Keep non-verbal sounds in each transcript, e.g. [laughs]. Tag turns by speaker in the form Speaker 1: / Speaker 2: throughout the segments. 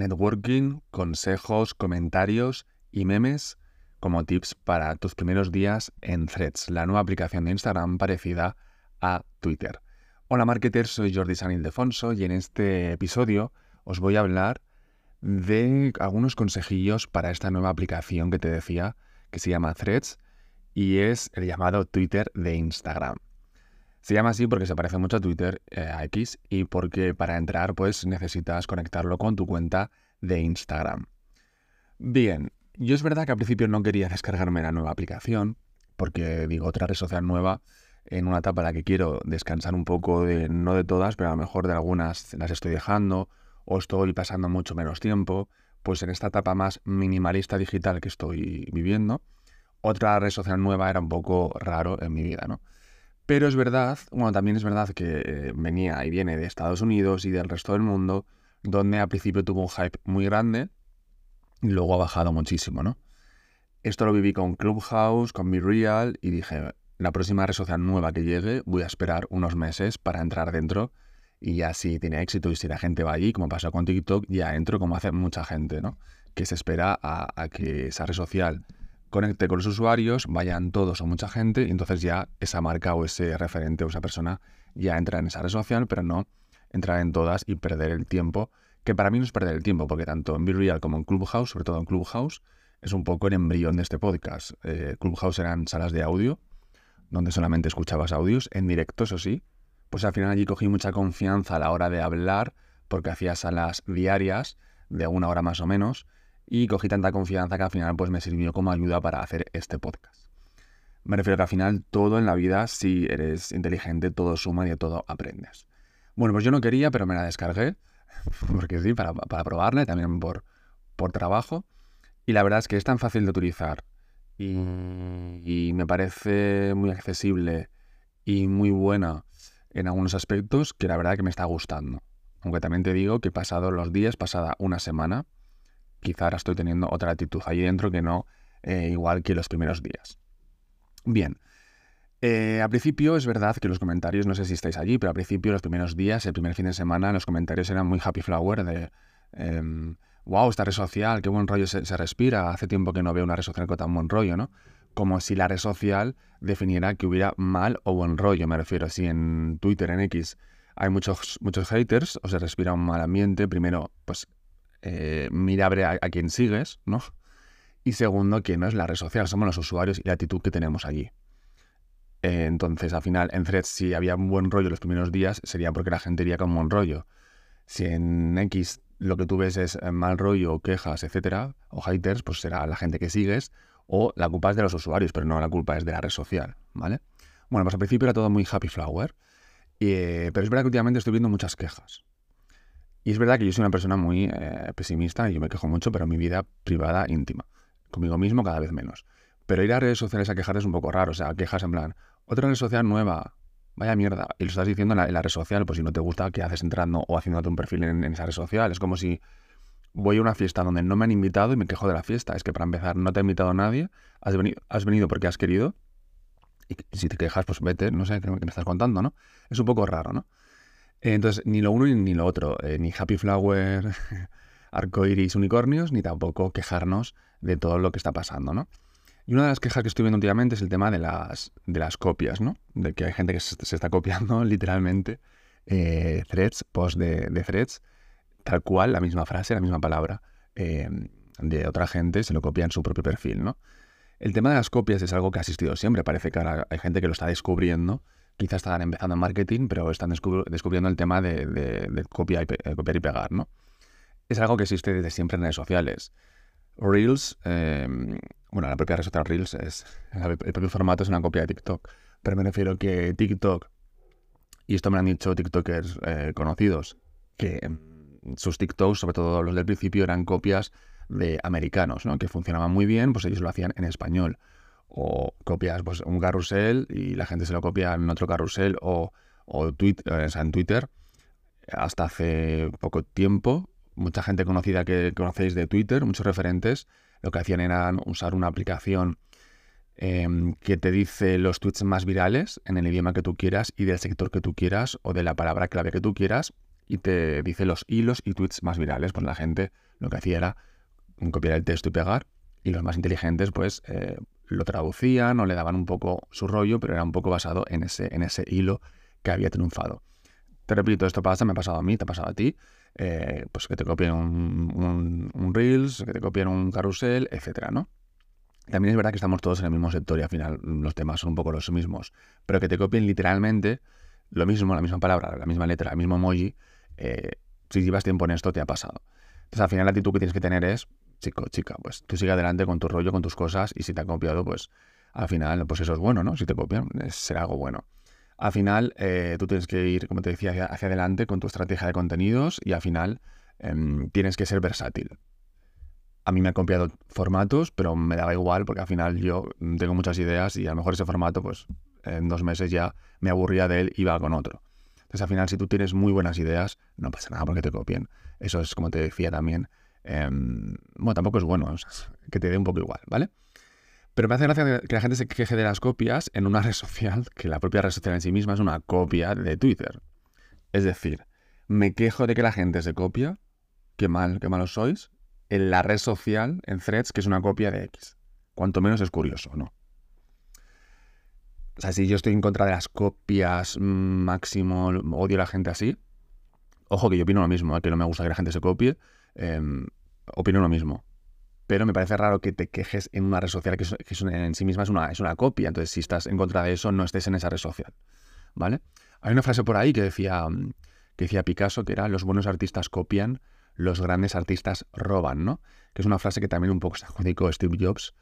Speaker 1: networking, consejos, comentarios y memes como tips para tus primeros días en Threads, la nueva aplicación de Instagram parecida a Twitter. Hola marketers, soy Jordi San Ildefonso y en este episodio os voy a hablar de algunos consejillos para esta nueva aplicación que te decía que se llama Threads y es el llamado Twitter de Instagram. Se llama así porque se parece mucho a Twitter, eh, a X, y porque para entrar pues necesitas conectarlo con tu cuenta de Instagram. Bien, yo es verdad que al principio no quería descargarme la nueva aplicación, porque digo, otra red social nueva en una etapa en la que quiero descansar un poco de, no de todas, pero a lo mejor de algunas las estoy dejando o estoy pasando mucho menos tiempo, pues en esta etapa más minimalista digital que estoy viviendo, otra red social nueva era un poco raro en mi vida, ¿no? Pero es verdad, bueno, también es verdad que eh, venía y viene de Estados Unidos y del resto del mundo, donde al principio tuvo un hype muy grande, y luego ha bajado muchísimo, ¿no? Esto lo viví con Clubhouse, con Real y dije, la próxima red social nueva que llegue, voy a esperar unos meses para entrar dentro y ya si tiene éxito y si la gente va allí, como pasó con TikTok, ya entro como hace mucha gente, ¿no? Que se espera a, que esa red social conecte con los usuarios, vayan todos o mucha gente y entonces ya esa marca o ese referente o esa persona ya entra en esa red social, pero no entrar en todas y perder el tiempo que para mí no es perder el tiempo, porque tanto en Real como en Clubhouse, sobre todo en Clubhouse, es un poco el embrión de este podcast. Eh, Clubhouse eran salas de audio, donde solamente escuchabas audios, en directo, eso sí. Pues al final allí cogí mucha confianza a la hora de hablar, porque hacía salas diarias, de una hora más o menos, y cogí tanta confianza que al final pues me sirvió como ayuda para hacer este podcast. Me refiero que al final todo en la vida, si eres inteligente, todo suma y de todo aprendes. Bueno, pues yo no quería, pero me la descargué [laughs] porque sí, para, para probarla también por, por trabajo. Y la verdad es que es tan fácil de utilizar y, y, me parece muy accesible y muy buena en algunos aspectos que la verdad que me está gustando. Aunque también te digo que pasado los días, pasada una semana, quizá ahora estoy teniendo otra actitud ahí dentro que no eh, igual que los primeros días. Bien, eh, al principio es verdad que los comentarios, no sé si estáis allí, pero al principio, los primeros días, el primer fin de semana, los comentarios eran muy happy flower de wow, em, esta red social, qué buen rollo se, respira, hace tiempo que no veo una red social con tan buen rollo, ¿no? Como si la red social definiera que hubiera mal o buen rollo, me refiero. Si en Twitter, en X, hay muchos, muchos haters o se respira un mal ambiente, primero, pues eh, mira a, a quién sigues, ¿no? Y segundo, que no es la red social, somos los usuarios y la actitud que tenemos allí. Eh, entonces, al final, en Threads, si había un buen rollo los primeros días, sería porque la gente iría con buen rollo. Si en X lo que tú ves es eh, mal rollo, quejas, etcétera, o haters, pues será la gente que sigues, o la culpa es de los usuarios, pero no la culpa es de la red social, ¿vale? Bueno, pues al principio era todo muy happy flower, eh, pero es verdad que últimamente estoy viendo muchas quejas. Y es verdad que yo soy una persona muy pesimista y yo me quejo mucho, pero en mi vida privada, íntima. Conmigo mismo cada vez menos. Pero ir a redes sociales a quejar es un poco raro. O sea, quejas en plan, otra red social nueva, vaya mierda. Y lo estás diciendo en la, red social, pues si no te gusta, ¿qué haces entrando o haciéndote un perfil en, esa red social? Es como si voy a una fiesta donde no me han invitado y me quejo de la fiesta. Es que para empezar, no te ha invitado nadie, has venido, has venido porque has querido. Y si te quejas, pues vete, no sé qué me estás contando, ¿no? Es un poco raro, ¿no? Entonces, ni lo uno ni lo otro, eh, ni Happy Flower, [laughs] arcoiris, unicornios, ni tampoco quejarnos de todo lo que está pasando, ¿no? Y una de las quejas que estoy viendo últimamente es el tema de las, de las copias, ¿no? De que hay gente que se, está copiando [laughs] literalmente eh, threads, post de, threads, tal cual, la misma frase, la misma palabra, em, de otra gente, se lo copia en su propio perfil, ¿no? El tema de las copias es algo que ha existido siempre. Parece que ahora hay gente que lo está descubriendo. Quizás están empezando en marketing, pero están descubriendo el tema de, de, copiar, y copiar y pegar, ¿no? Es algo que existe desde siempre en redes sociales. Reels, em, bueno, la propia red social Reels es, el propio formato es una copia de TikTok, pero me refiero que TikTok, y esto me lo han dicho TikTokers eh, conocidos, que em, sus TikToks, sobre todo los del principio, eran copias de americanos, ¿no? que funcionaban muy bien, pues ellos lo hacían en español. O copias pues, un carrusel y la gente se lo copia en otro carrusel o, o, eh, en Twitter. Hasta hace poco tiempo mucha gente conocida que conocéis de Twitter, muchos referentes, lo que hacían era usar una aplicación em, que te dice los tweets más virales en el idioma que tú quieras y del sector que tú quieras o de la palabra clave que tú quieras y te dice los hilos y tweets más virales. Pues la gente lo que hacía era copiar el texto y pegar, y los más inteligentes pues eh, lo traducían o le daban un poco su rollo, pero era un poco basado en ese, en ese hilo que había triunfado. Te repito, esto pasa, me ha pasado a mí, te ha pasado a ti, eh, pues que te copien un, Reels, que te copien un carrusel, etcétera, ¿no? También es verdad que estamos todos en el mismo sector y al final los temas son un poco los mismos, pero que te copien literalmente lo mismo, la misma palabra, la misma letra, el mismo emoji, eh, si llevas tiempo en esto te ha pasado. Entonces al final la actitud que tienes que tener es, chico, chica, pues tú sigue adelante con tu rollo, con tus cosas y si te han copiado, pues al final, pues eso es bueno, ¿no? Si te copian, será algo bueno. Al final, eh, tú tienes que ir, como te decía, hacia, adelante con tu estrategia de contenidos y al final em, tienes que ser versátil. A mí me han copiado formatos, pero me daba igual porque al final yo tengo muchas ideas y a lo mejor ese formato, pues en dos meses ya me aburría de él y iba con otro. Entonces al final, si tú tienes muy buenas ideas, no pasa nada porque te copien. Eso es, como te decía también, em, bueno, tampoco es bueno, que te dé un poco igual, ¿vale? Pero me hace gracia que la gente se queje de las copias en una red social, que la propia red social en sí misma es una copia de Twitter. Es decir, me quejo de que la gente se copia, qué mal, qué malos sois, en la red social, en Threads, que es una copia de X. Cuanto menos es curioso, ¿no? O sea, si yo estoy en contra de las copias mm, máximo, odio a la gente así, ojo que yo opino lo mismo, ¿eh? que no me gusta que la gente se copie, em, opino lo mismo. Pero me parece raro que te quejes en una red social que, en sí misma es una, es una copia. Entonces, si estás en contra de eso, no estés en esa red social. ¿Vale? Hay una frase por ahí que decía, que decía Picasso, que era los buenos artistas copian, los grandes artistas roban, ¿no? Que es una frase que también un poco se adjudicó Steve Jobs,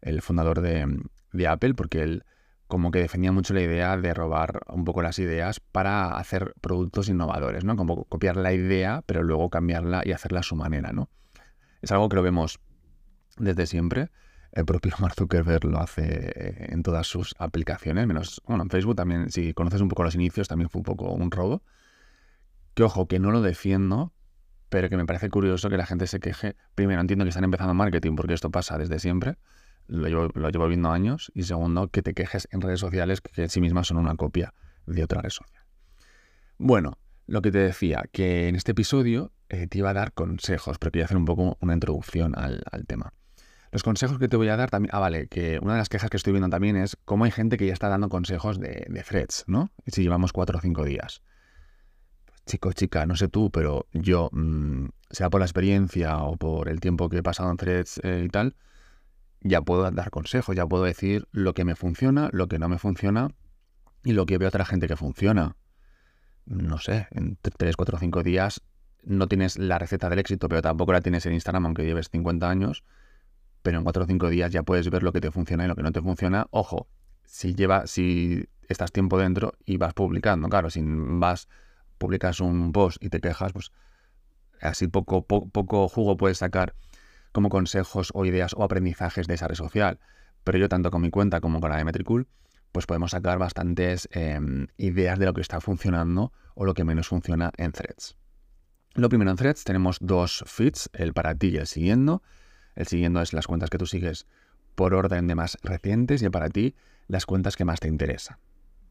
Speaker 1: el fundador de, de Apple, porque él como que defendía mucho la idea de robar un poco las ideas para hacer productos innovadores, ¿no? Como copiar la idea, pero luego cambiarla y hacerla a su manera, ¿no? Es algo que lo vemos desde siempre. El propio [laughs] Mark Zuckerberg lo hace en todas sus aplicaciones, menos, bueno, en Facebook también, si conoces un poco los inicios, también fue un poco un robo. Que ojo, que no lo defiendo, pero que me parece curioso que la gente se queje. Primero, entiendo que están empezando marketing, porque esto pasa desde siempre lo llevo, viendo años. Y segundo, que te quejes en redes sociales que en sí mismas son una copia de otra red social. Bueno, lo que te decía, que en este episodio eh, te iba a dar consejos, pero quería hacer un poco una introducción al, tema. Los consejos que te voy a dar también. Ah, vale, que una de las quejas que estoy viendo también es cómo hay gente que ya está dando consejos de, de threads, ¿no? Si llevamos cuatro o cinco días. Chico, chica, no sé tú, pero yo, mm, sea por la experiencia o por el tiempo que he pasado en threads eh, y tal, ya puedo dar consejos, ya puedo decir lo que me funciona, lo que no me funciona y lo que veo a otra gente que funciona. No sé, en 3, 4, 5 días no tienes la receta del éxito, pero tampoco la tienes en Instagram, aunque lleves 50 años. Pero en 4 o 5 días ya puedes ver lo que te funciona y lo que no te funciona. Ojo, si lleva, si estás tiempo dentro y vas publicando, claro, si vas, publicas un post y te quejas, pues así poco, poco jugo puedes sacar como consejos o ideas o aprendizajes de esa red social. Pero yo tanto con mi cuenta como con la de Metricool, pues podemos sacar bastantes em, ideas de lo que está funcionando o lo que menos funciona en threads. Lo primero en threads tenemos dos feeds, el para ti y el siguiendo. El siguiendo es las cuentas que tú sigues por orden de más recientes y el para ti las cuentas que más te interesan,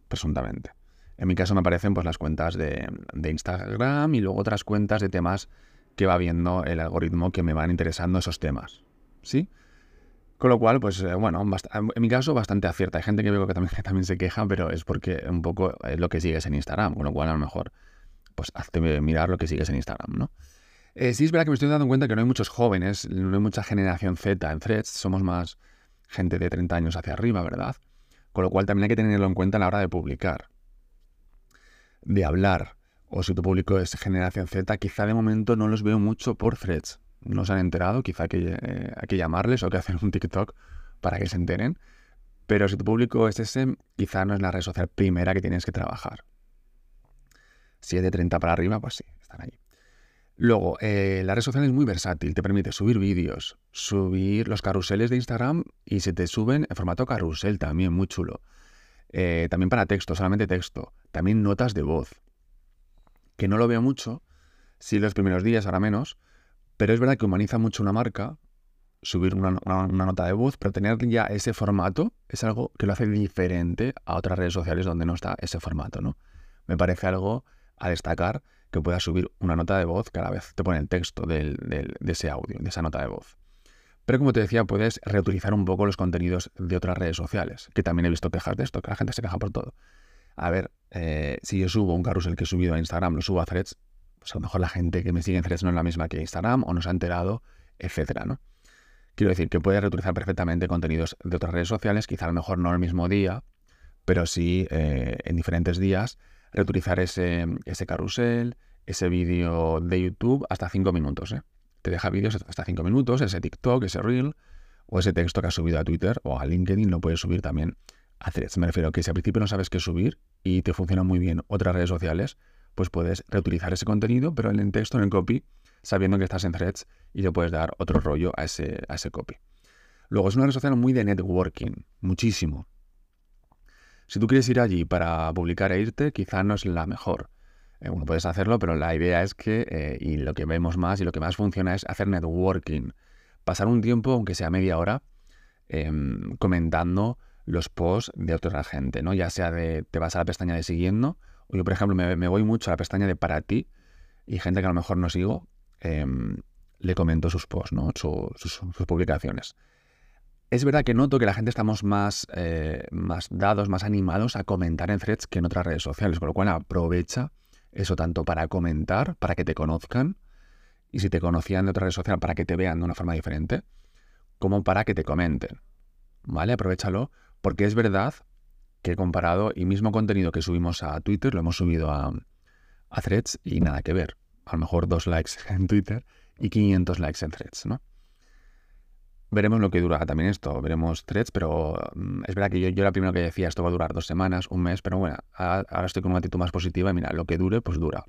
Speaker 1: presuntamente. En mi caso me aparecen pues las cuentas de, de Instagram y luego otras cuentas de temas que va viendo el algoritmo que me van interesando esos temas. ¿Sí? Con lo cual, pues eh, bueno, en mi caso bastante acierta. Hay gente que veo [laughs] que también, se queja, pero es porque un poco es lo que sigues en Instagram, con lo cual a lo mejor, pues hazte mirar lo que sigues en Instagram, ¿no? Eh, sí es verdad que me estoy dando cuenta que no hay muchos jóvenes, no hay mucha generación Z en threads, somos más gente de 30 años hacia arriba, ¿verdad? Con lo cual también hay que tenerlo en cuenta a la hora de publicar, de hablar, o si tu público es generación Z, quizá de momento no los veo mucho por threads. No se han enterado, quizá hay que, eh, hay llamarles o que hacer un TikTok para que se enteren. Pero si tu público es ese, quizá no es la red social primera que tienes que trabajar. Si es de 30 para arriba, pues sí, están ahí. Luego, eh, la red social es muy versátil, te permite subir vídeos, subir los carruseles de Instagram y se te suben en formato carrusel también, muy chulo. Eh, también para texto, solamente texto. También notas de voz que no lo veo mucho, sí los primeros días, ahora menos, pero es verdad que humaniza mucho una marca, subir una, nota de voz, pero tener ya ese formato es algo que lo hace diferente a otras redes sociales donde no está ese formato, ¿no? Me parece algo a destacar que puedas subir una nota de voz cada vez te pone el texto de ese audio, de esa nota de voz. Pero como te decía, puedes reutilizar un poco los contenidos de otras redes sociales, que también he visto quejas de esto, que la gente se queja por todo. A ver, eh, si yo subo un carrusel que he subido a Instagram, lo subo a Threads, pues a lo mejor la gente que me sigue en Threads no es la misma que Instagram o no se ha enterado, etcétera, ¿no? Quiero decir que puedes reutilizar perfectamente contenidos de otras redes sociales, quizá a lo mejor no el mismo día, pero sí eh, en diferentes días, reutilizar ese, ese carrusel, ese vídeo de YouTube hasta 5 minutos. ¿eh? Te deja vídeos hasta 5 minutos, ese TikTok, ese Reel, o ese texto que has subido a Twitter o a LinkedIn lo puedes subir también Threads. Me refiero a que si al principio no sabes qué subir y te funcionan muy bien otras redes sociales, pues puedes reutilizar ese contenido, pero en el texto, en el copy, sabiendo que estás en threads y le puedes dar otro rollo a ese, a ese copy. Luego es una red social muy de networking, muchísimo. Si tú quieres ir allí para publicar e irte, quizá no es la mejor. Eh, bueno, puedes hacerlo, pero la idea es que, eh, y lo que vemos más y lo que más funciona es hacer networking. Pasar un tiempo, aunque sea media hora, em, comentando los posts de otra gente, ¿no? Ya sea de, te vas a la pestaña de siguiendo, o yo, por ejemplo, me, voy mucho a la pestaña de para ti, y gente que a lo mejor no sigo, Em, le comento sus posts, ¿no? sus, publicaciones. Es verdad que noto que la gente estamos más, eh, más dados, más animados a comentar en threads que en otras redes sociales, con lo cual aprovecha eso tanto para comentar, para que te conozcan, y si te conocían de otra red social, para que te vean de una forma diferente, como para que te comenten. ¿Vale? Aprovechalo, porque es verdad que comparado y mismo contenido que subimos a Twitter lo hemos subido a, threads y nada que ver a lo mejor dos likes [laughs] en Twitter y 500 likes en threads, ¿no? Veremos lo que dura también esto, veremos threads, pero mm, es verdad que yo, yo era primero que decía esto va a durar dos semanas, un mes, pero bueno, ahora estoy con una actitud más positiva y mira, lo que dure, pues dura.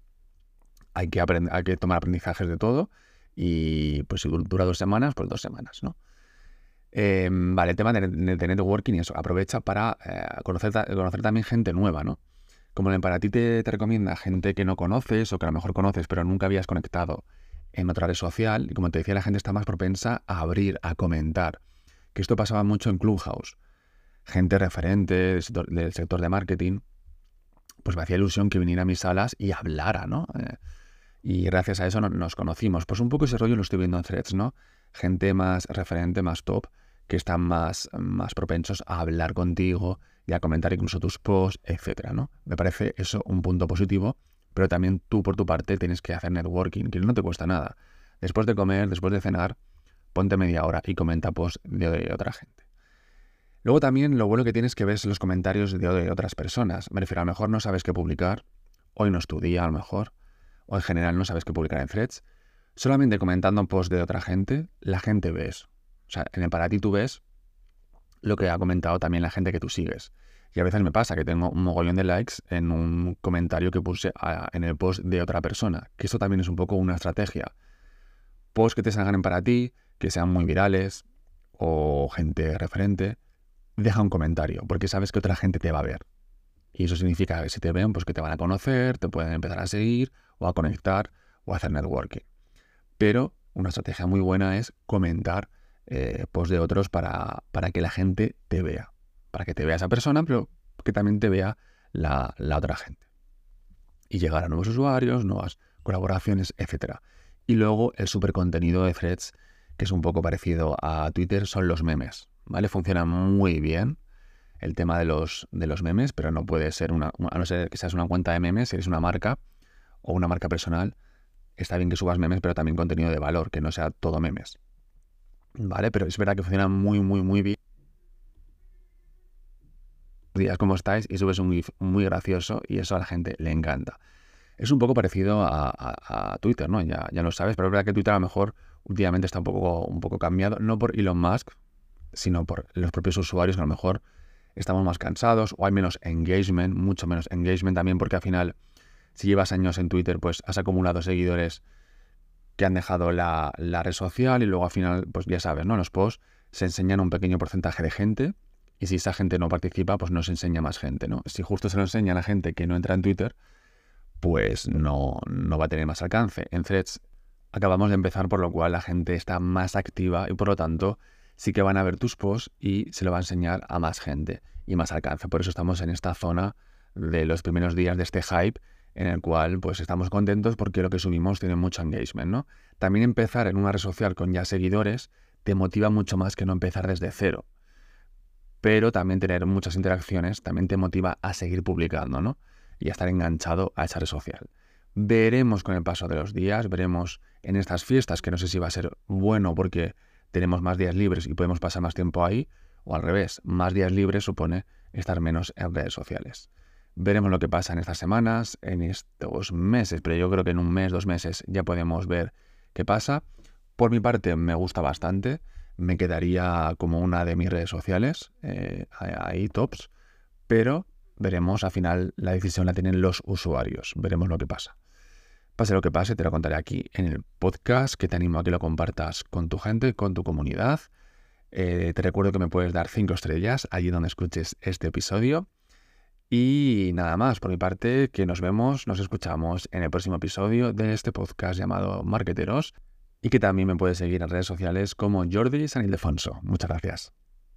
Speaker 1: Hay que, hay que tomar aprendizajes de todo y pues si dura dos semanas, pues dos semanas, ¿no? Em, vale, el tema de, networking y eso, aprovecha para eh, conocer, conocer también gente nueva, ¿no? Como para ti te, recomienda gente que no conoces o que a lo mejor conoces pero nunca habías conectado en otra red social, y como te decía, la gente está más propensa a abrir, a comentar. Que esto pasaba mucho en Clubhouse. Gente referente del sector, de marketing, pues me hacía ilusión que viniera a mis salas y hablara, ¿no? Eh, y gracias a eso nos conocimos. Pues un poco ese rollo lo estoy viendo en threads, ¿no? Gente más referente, más top, que están más, más propensos a hablar contigo y a comentar incluso tus posts, etcétera, ¿no? Me parece eso un punto positivo, pero también tú por tu parte tienes que hacer networking, que no te cuesta nada. Después de comer, después de cenar, ponte media hora y comenta posts de, otra gente. Luego también lo bueno que tienes que ves los comentarios de, de otras personas. Me refiero, a lo mejor no sabes qué publicar, hoy no es tu día a lo mejor, o en general no sabes qué publicar en threads. Solamente comentando posts de otra gente, la gente ves. O sea, en el para ti tú ves lo que ha comentado también la gente que tú sigues. Y a veces me pasa que tengo un mogollón de likes en un comentario que puse en el post de otra persona, que eso también es un poco una estrategia. Posts que te salgan para ti, que sean muy virales o gente referente, deja un comentario, porque sabes que otra gente te va a ver. Y eso significa que si te ven, pues que te van a conocer, te pueden empezar a seguir o a conectar o a hacer networking. Pero una estrategia muy buena es comentar eh, post de otros para, para, que la gente te vea. Para que te vea esa persona, pero que también te vea la, otra gente. Y llegar a nuevos usuarios, nuevas colaboraciones, etc. Y luego el super contenido de threads, que es un poco parecido a Twitter, son los memes. ¿Vale? Funciona muy bien el tema de los, de los memes, pero no puede ser una, a no ser que seas una cuenta de memes, si eres una marca o una marca personal, está bien que subas memes, pero también contenido de valor, que no sea todo memes. ¿vale? Pero es verdad que funciona muy, muy, muy bien. días, ¿cómo estáis? Y subes un GIF muy gracioso y eso a la gente le encanta. Es un poco parecido a, Twitter, ¿no? Ya, ya lo sabes, pero es verdad que Twitter a lo mejor últimamente está un poco, un poco cambiado, no por Elon Musk, sino por los propios usuarios que a lo mejor estamos más cansados o hay menos engagement, mucho menos engagement también porque al final, si llevas años en Twitter, pues has acumulado seguidores que han dejado la, red social y luego al final, pues ya sabes, ¿no? Los posts se enseñan un pequeño porcentaje de gente y si esa gente no participa, pues no se enseña más gente, ¿no? Si justo se lo enseña a la gente que no entra en Twitter, pues no, no va a tener más alcance. En Threads acabamos de empezar, por lo cual la gente está más activa y por lo tanto sí que van a ver tus posts y se lo va a enseñar a más gente y más alcance. Por eso estamos en esta zona de los primeros días de este hype en el cual pues estamos contentos porque lo que subimos tiene mucho engagement, ¿no? También empezar en una red social con ya seguidores te motiva mucho más que no empezar desde cero. Pero también tener muchas interacciones también te motiva a seguir publicando, ¿no? Y a estar enganchado a esa red social. Veremos con el paso de los días, veremos en estas fiestas, que no sé si va a ser bueno porque tenemos más días libres y podemos pasar más tiempo ahí, o al revés, más días libres supone estar menos en redes sociales. Veremos lo que pasa en estas semanas, en estos meses, pero yo creo que en un mes, dos meses ya podemos ver qué pasa. Por mi parte me gusta bastante, me quedaría como una de mis redes sociales, eh, ahí tops, pero veremos, al final la decisión la tienen los usuarios, veremos lo que pasa. Pase lo que pase, te lo contaré aquí en el podcast, que te animo a que lo compartas con tu gente, con tu comunidad. Eh, te recuerdo que me puedes dar cinco estrellas allí donde escuches este episodio. Y nada más, por mi parte, que nos vemos, nos escuchamos en el próximo episodio de este podcast llamado Marqueteros y que también me puedes seguir en redes sociales como Jordi San Ildefonso. Muchas gracias.